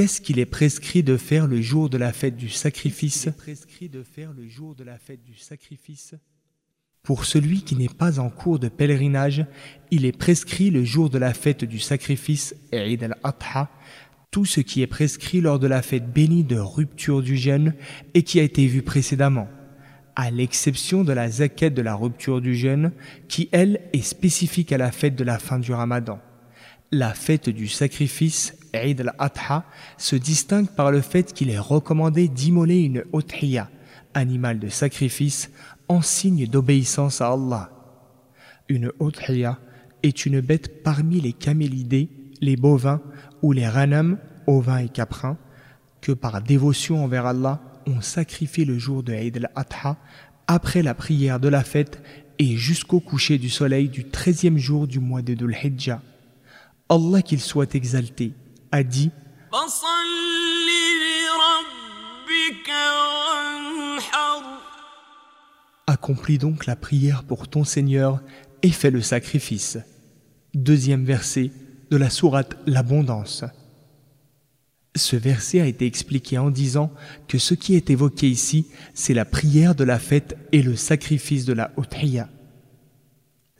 Qu'est-ce qu'il est prescrit de faire le jour de la fête du sacrifice Pour celui qui n'est pas en cours de pèlerinage, il est prescrit le jour de la fête du sacrifice, Eid al-Adha, tout ce qui est prescrit lors de la fête bénie de rupture du jeûne et qui a été vu précédemment, à l'exception de la zakat de la rupture du jeûne, qui elle est spécifique à la fête de la fin du ramadan. La fête du sacrifice, Eid al-Adha, se distingue par le fait qu'il est recommandé d'immoler une othriya, animal de sacrifice, en signe d'obéissance à Allah. Une othriya est une bête parmi les camélidés, les bovins ou les ranam, ovins et caprins, que par dévotion envers Allah, on sacrifie le jour de Eid al-Adha après la prière de la fête et jusqu'au coucher du soleil du treizième jour du mois de Dhul Hijjah. Allah qu'il soit exalté, a dit Accomplis donc la prière pour ton Seigneur et fais le sacrifice. Deuxième verset de la sourate L'abondance. Ce verset a été expliqué en disant que ce qui est évoqué ici, c'est la prière de la fête et le sacrifice de la Uthiyah.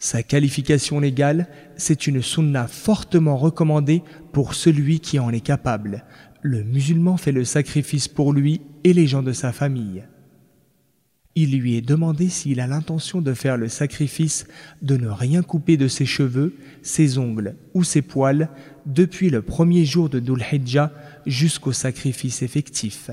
Sa qualification légale, c'est une sunna fortement recommandée pour celui qui en est capable. Le musulman fait le sacrifice pour lui et les gens de sa famille. Il lui est demandé s'il a l'intention de faire le sacrifice de ne rien couper de ses cheveux, ses ongles ou ses poils depuis le premier jour de Dhul Hijjah jusqu'au sacrifice effectif.